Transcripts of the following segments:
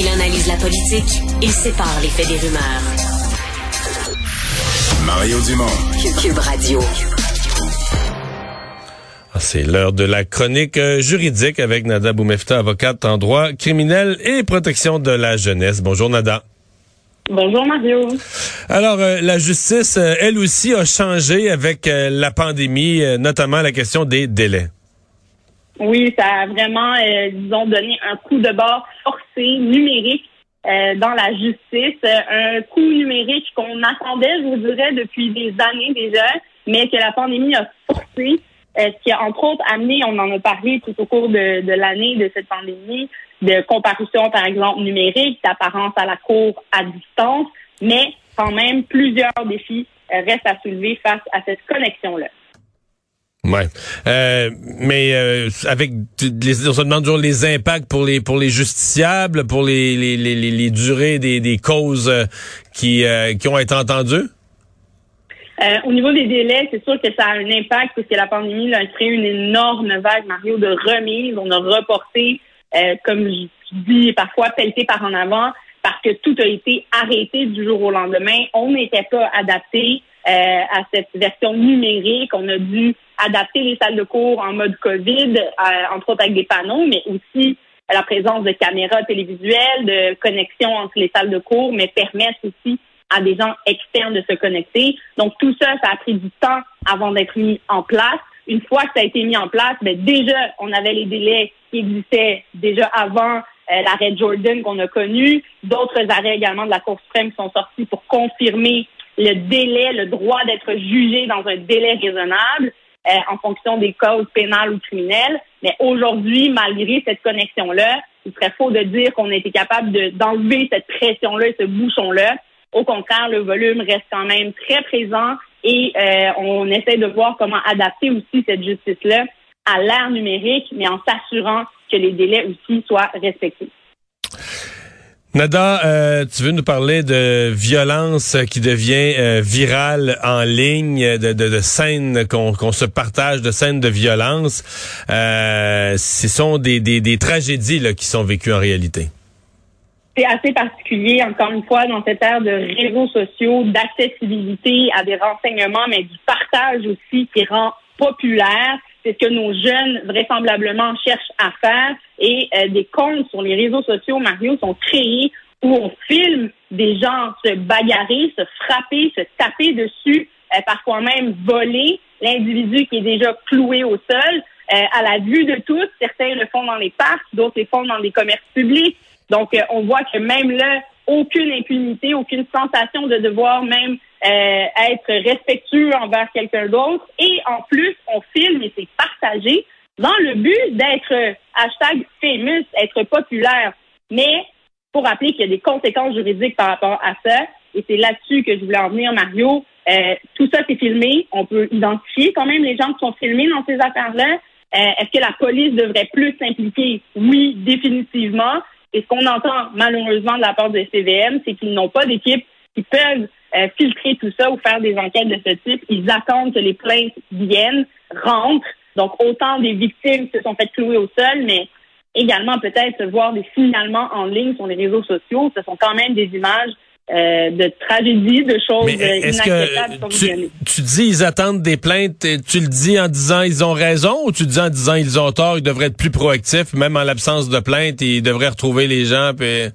Il analyse la politique, il sépare les faits des rumeurs. Mario Dumont. Cube Radio. Ah, c'est l'heure de la chronique euh, juridique avec Nada Boumefta, avocate en droit criminel et protection de la jeunesse. Bonjour Nada. Bonjour Mario. Alors, euh, la justice, euh, elle aussi, a changé avec la pandémie, notamment la question des délais. Oui, ça a vraiment, euh, disons, donné un coup de bord forcé numérique euh, dans la justice. Un coup numérique qu'on attendait, je vous dirais, depuis des années déjà, mais que la pandémie a forcé. Euh, ce qui a, entre autres, amené, on en a parlé tout au cours de, de l'année de cette pandémie, de comparution, par exemple, numérique, d'apparence à la cour à distance, mais quand même, plusieurs défis restent à soulever face à cette connexion-là. Ouais, euh, mais euh, avec les, on se demande toujours les impacts pour les pour les justiciables, pour les les, les, durées des, des causes euh, qui euh, qui ont été entendues? au niveau des délais, c'est sûr que ça a un impact parce que la pandémie a créé une énorme vague, Mario, de remise. On a reporté, comme je dis parfois, pelleté par en avant parce que tout a été arrêté du jour au lendemain. On n'était pas adapté. Euh, à cette version numérique. On a dû adapter les salles de cours en mode COVID, euh, entre autres avec des panneaux, mais aussi la présence de caméras télévisuelles, de connexion entre les salles de cours, mais permettre aussi à des gens externes de se connecter. Donc tout ça, ça a pris du temps avant d'être mis en place. Une fois que ça a été mis en place, ben déjà, on avait les délais qui existaient déjà avant euh, l'arrêt Jordan qu'on a connu, d'autres arrêts également de la Cour suprême sont sortis pour confirmer le délai, le droit d'être jugé dans un délai raisonnable euh, en fonction des causes pénales ou criminelles. Mais aujourd'hui, malgré cette connexion-là, il serait faux de dire qu'on a été capable d'enlever cette pression-là ce bouchon-là. Au contraire, le volume reste quand même très présent et euh, on essaie de voir comment adapter aussi cette justice-là à l'ère numérique, mais en s'assurant que les délais aussi soient respectés. Nada, euh, tu veux nous parler de violence qui devient euh, virale en ligne, de, de, de scènes qu'on se partage, de scènes de violence. Euh, ce sont des, des, des tragédies là, qui sont vécues en réalité. C'est assez particulier, encore une fois, dans cette ère de réseaux sociaux, d'accessibilité à des renseignements, mais du partage aussi qui rend populaire c'est ce que nos jeunes vraisemblablement cherchent à faire. Et euh, des comptes sur les réseaux sociaux, Mario, sont créés où on filme des gens se bagarrer, se frapper, se taper dessus, euh, parfois même voler l'individu qui est déjà cloué au sol. Euh, à la vue de tous, certains le font dans les parcs, d'autres le font dans les commerces publics. Donc, on voit que même là, aucune impunité, aucune sensation de devoir même euh, être respectueux envers quelqu'un d'autre. Et en plus, on filme et c'est partagé dans le but d'être euh, hashtag famous, être populaire. Mais pour rappeler qu'il y a des conséquences juridiques par rapport à ça, et c'est là-dessus que je voulais en venir, Mario. Euh, tout ça, c'est filmé. On peut identifier quand même les gens qui sont filmés dans ces affaires-là. Est-ce que la police devrait plus s'impliquer? Oui, définitivement. Et ce qu'on entend malheureusement de la part de CVM, c'est qu'ils n'ont pas d'équipe qui peuvent euh, filtrer tout ça ou faire des enquêtes de ce type. Ils attendent que les plaintes viennent, rentrent. Donc, autant des victimes se sont faites clouer au sol, mais également peut-être voir des signalements en ligne sur les réseaux sociaux. Ce sont quand même des images euh, de tragédies, de choses Mais est-ce que tu, tu, dis ils attendent des plaintes, tu le dis en disant ils ont raison ou tu dis en disant ils ont tort, ils devraient être plus proactifs, même en l'absence de plaintes, ils devraient retrouver les gens. Puis...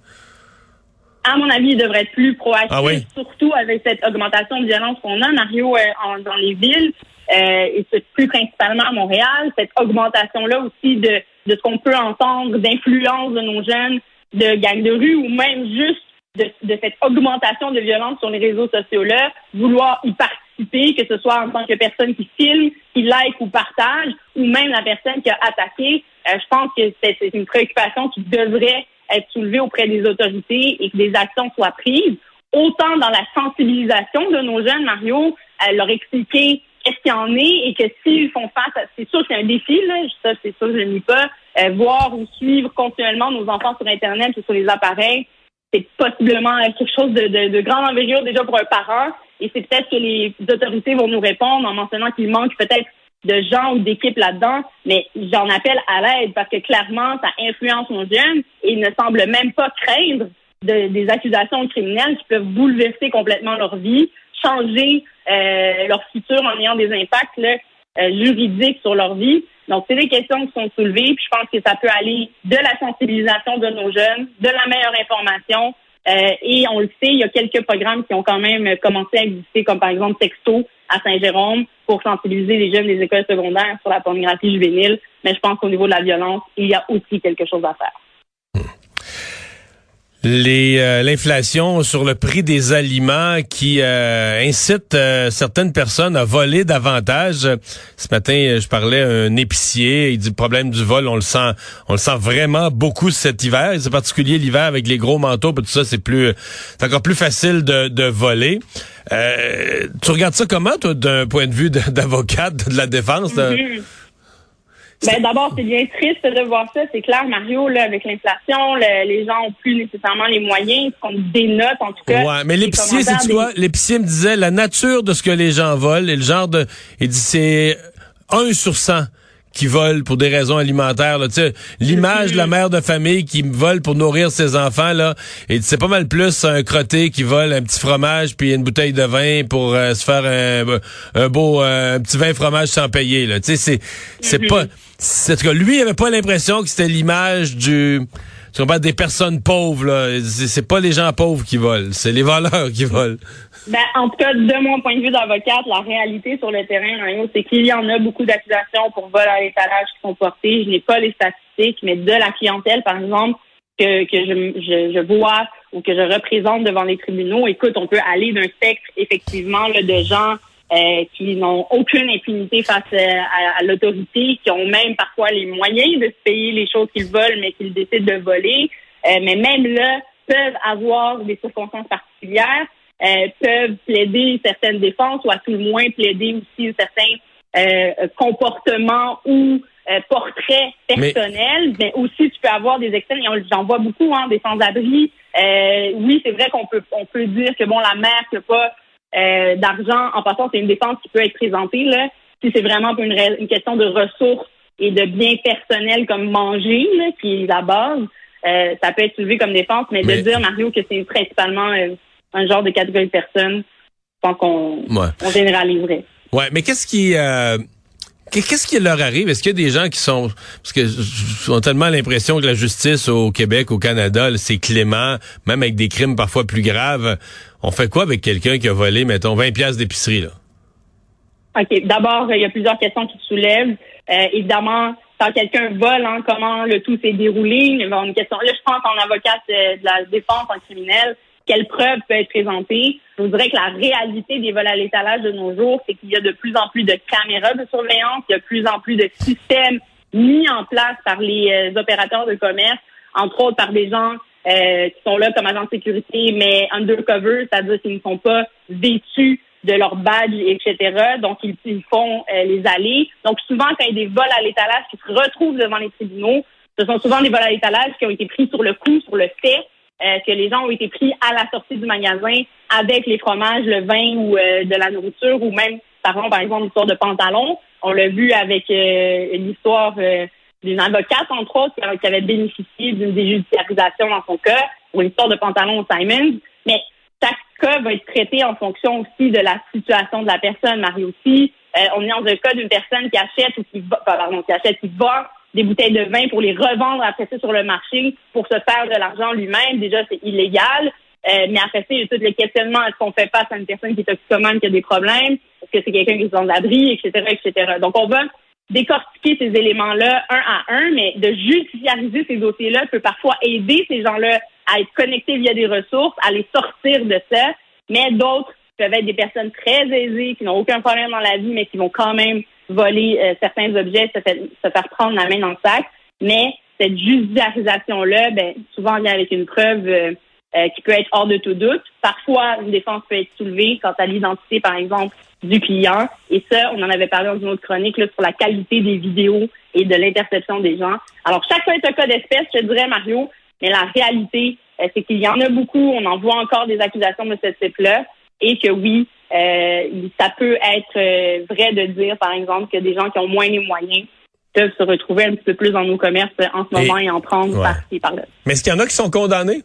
À mon avis, ils devraient être plus proactifs, ah surtout avec cette augmentation de violence qu'on a, Mario, euh, dans les villes, euh, et c'est plus principalement à Montréal, cette augmentation-là aussi de, de ce qu'on peut entendre, d'influence de nos jeunes, de gangs de rue ou même juste de, de, cette augmentation de violence sur les réseaux sociaux-là, vouloir y participer, que ce soit en tant que personne qui filme, qui like ou partage, ou même la personne qui a attaqué. Euh, je pense que c'est une préoccupation qui devrait être soulevée auprès des autorités et que des actions soient prises, autant dans la sensibilisation de nos jeunes, Mario, leur expliquer qu'est-ce qu'il y en est et que s'ils font face à... C'est sûr que c'est un défi, là, ça c'est sûr, je ne nie pas. Euh, voir ou suivre continuellement nos enfants sur Internet ou sur les appareils, c'est possiblement quelque chose de, de, de, grande envergure déjà pour un parent. Et c'est peut-être que les autorités vont nous répondre en mentionnant qu'il manque peut-être de gens ou d'équipes là-dedans, mais j'en appelle à l'aide parce que clairement, ça influence nos jeunes et ils ne semblent même pas craindre des accusations criminelles qui peuvent bouleverser complètement leur vie, changer euh, leur futur en ayant des impacts là, euh, juridiques sur leur vie. Donc, c'est des questions qui sont soulevées, puis je pense que ça peut aller de la sensibilisation de nos jeunes, de la meilleure information, euh, et on le sait, il y a quelques programmes qui ont quand même commencé à exister, comme par exemple Texto à Saint-Jérôme, pour sensibiliser les jeunes des écoles secondaires sur la pornographie juvénile. Mais je pense qu'au niveau de la violence, il y a aussi quelque chose à faire euh, l'inflation sur le prix des aliments qui euh, incite euh, certaines personnes à voler davantage. Ce matin, je parlais à un épicier, il dit le problème du vol, on le sent on le sent vraiment beaucoup cet hiver, c'est particulier l'hiver avec les gros manteaux, tout ça, c'est plus c'est encore plus facile de, de voler. tu regardes ça comment toi d'un point de vue d'avocate de, la défense. Ben, d'abord, c'est bien triste de voir ça. C'est clair, Mario, là, avec l'inflation, les gens ont plus nécessairement les moyens, qu'on dénote, en tout cas. Ouais, mais l'épicier, c'est tu vois, l'épicier me disait la nature de ce que les gens volent et le genre de, il dit c'est un sur 100 qui volent pour des raisons alimentaires. Là. L'image de la mère de famille qui vole pour nourrir ses enfants, là, et c'est pas mal plus un crotté qui vole un petit fromage puis une bouteille de vin pour euh, se faire un, beau euh, un petit vin fromage sans payer. Là. C'est, c'est mm-hmm. pas. C'est lui, il avait pas l'impression que c'était l'image du des personnes pauvres. Là. C'est, pas les gens pauvres qui volent, c'est les voleurs qui volent. Ben, en tout cas, de mon point de vue d'avocate, la réalité sur le terrain, c'est qu'il y en a beaucoup d'accusations pour vol à l'étalage qui sont portées. Je n'ai pas les statistiques, mais de la clientèle, par exemple, que, que je, je, je, vois ou que je représente devant les tribunaux, écoute, on peut aller d'un spectre, effectivement, là, de gens euh, qui n'ont aucune impunité face euh, à, à l'autorité, qui ont même parfois les moyens de se payer les choses qu'ils veulent, mais qu'ils décident de voler. Euh, mais même là, peuvent avoir des circonstances particulières. Euh, peuvent plaider certaines défenses ou à tout le moins plaider aussi certains euh, comportements ou euh, portraits personnels, mais... aussi tu peux avoir des extrêmes, et j'en vois beaucoup, hein, des sans-abri. oui, c'est vrai qu'on peut on peut dire que bon, la mère n'a pas d'argent, en passant, c'est une défense qui peut être présentée, là, si c'est vraiment une, une question de ressources et de biens personnels comme manger, là, qui est la base, ça peut être soulevé comme défense, mais, de dire, Mario, que c'est principalement un genre de catégorie de personnes, je pense qu'on on généraliserait. Ouais, mais qu'est-ce qui euh, Qu'est-ce qui leur arrive? Est-ce qu'il y a des gens qui sont... Parce que ont tellement l'impression que la justice au Québec, au Canada, c'est clément, même avec des crimes parfois plus graves. On fait quoi avec quelqu'un qui a volé, mettons, 20 pièces d'épicerie, là? OK. D'abord, il y a plusieurs questions qui se soulèvent. Euh, évidemment, quand quelqu'un vole, hein, comment le tout s'est déroulé? Une question. Là, je pense en avocat euh, de la défense en criminel, quelle preuve peut être présentée? Je vous dirais que la réalité des vols à l'étalage de nos jours, c'est qu'il y a de plus en plus de caméras de surveillance, il y a de plus en plus de systèmes mis en place par les euh, opérateurs de commerce, entre autres par des gens euh, qui sont là comme agents de sécurité, mais undercover, c'est-à-dire qu'ils ne sont pas vêtus de leur badge, etc. Donc, ils, font euh, les allées. Donc, souvent, quand il y a des vols à l'étalage qui se retrouvent devant les tribunaux, ce sont souvent des vols à l'étalage qui ont été pris sur le coup, sur le fait, euh, que les gens ont été pris à la sortie du magasin avec les fromages, le vin ou euh, de la nourriture, ou même, par exemple l'histoire de pantalons. On l'a vu avec euh, l'histoire d'une avocate, entre autres, qui avait bénéficié d'une déjudiciarisation dans son cas, ou l'histoire de pantalons Simon. Mais chaque cas va être traité en fonction aussi de la situation de la personne, Marie aussi. on est dans un cas d'une personne qui achète ou qui va, pardon, qui achète, qui vend des bouteilles de vin pour les revendre après ça sur le marché pour se faire de l'argent lui-même. Déjà, c'est illégal. Euh, mais après ça, il y a tous les questionnements. Est-ce qu'on fait face à une personne qui est toxicomane, qui a des problèmes? Est-ce que c'est quelqu'un qui est sans abri, etc., etc. Donc, on va décortiquer ces éléments-là un à un, mais de judiciariser ces dossiers-là peut parfois aider ces gens-là à être connectés via des ressources, à les sortir de ça. Mais d'autres peuvent être des personnes très aisées, qui n'ont aucun problème dans la vie, mais qui vont quand même voler euh, certains objets, se, faire prendre la main dans le sac. Mais cette judiciarisation-là, ben, souvent vient avec une preuve euh, euh, qui peut être hors de tout doute. Parfois, une défense peut être soulevée quant à l'identité, par exemple, du client. Et ça, on en avait parlé dans une autre chronique là, sur la qualité des vidéos et de l'interception des gens. Alors, chaque fois est un cas d'espèce, je dirais, Mario, mais la réalité, c'est qu'il y en a beaucoup. On en voit encore des accusations de ce type-là. et que oui, euh, ça peut être euh, vrai de dire, par exemple, que des gens qui ont moins les moyens peuvent se retrouver un petit peu dans nos commerces en ce moment et, en prendre par-ci, par-là. Mais est-ce qu'il y en a qui sont condamnés?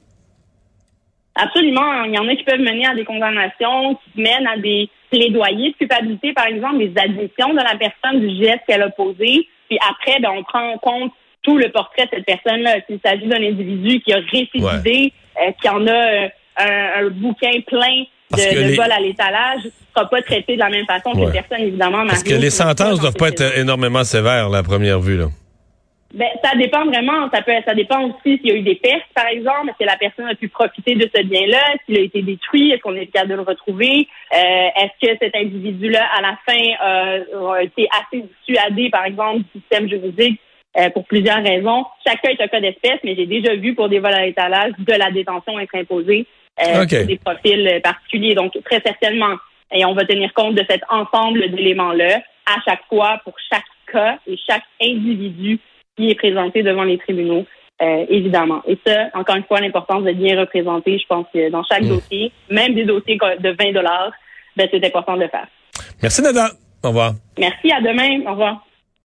Absolument. Il y en a qui peuvent mener à des condamnations, qui mènent à des plaidoyers de culpabilité, par exemple, des additions de la personne du geste qu'elle a posé. Puis après, ben, on prend en compte tout le portrait de cette personne-là. S'il s'agit d'un individu qui a récidivé, euh, qui en a euh, un, bouquin plein de, vol à l'étalage, ne sera pas traité de la même façon que personne, évidemment. Parce que les sentences ne doivent pas être énormément sévères, la première vue. Là. Ben, ça dépend vraiment. Ça peut, ça dépend aussi s'il y a eu des pertes, par exemple. Est-ce que la personne a pu profiter de ce bien-là? S'il a été détruit? Est-ce qu'on est capable de le retrouver? Euh, est-ce que cet individu-là, à la fin, a été assez dissuadé, par exemple, du système juridique euh, pour plusieurs raisons? Chacun est un cas d'espèce, mais j'ai déjà vu pour des vols à l'étalage de la détention être imposée euh, des profils particuliers. Donc, très certainement, et on va tenir compte de cet ensemble d'éléments-là à chaque fois pour chaque cas et chaque individu qui est présenté devant les tribunaux, euh, évidemment. Et ça, encore une fois, l'importance de bien représenter, je pense que dans chaque mmh. dossier, même des dossiers de 20 dollars, ben, c'est important de le faire. Merci, Nada. Au revoir. Merci, à demain. Au revoir.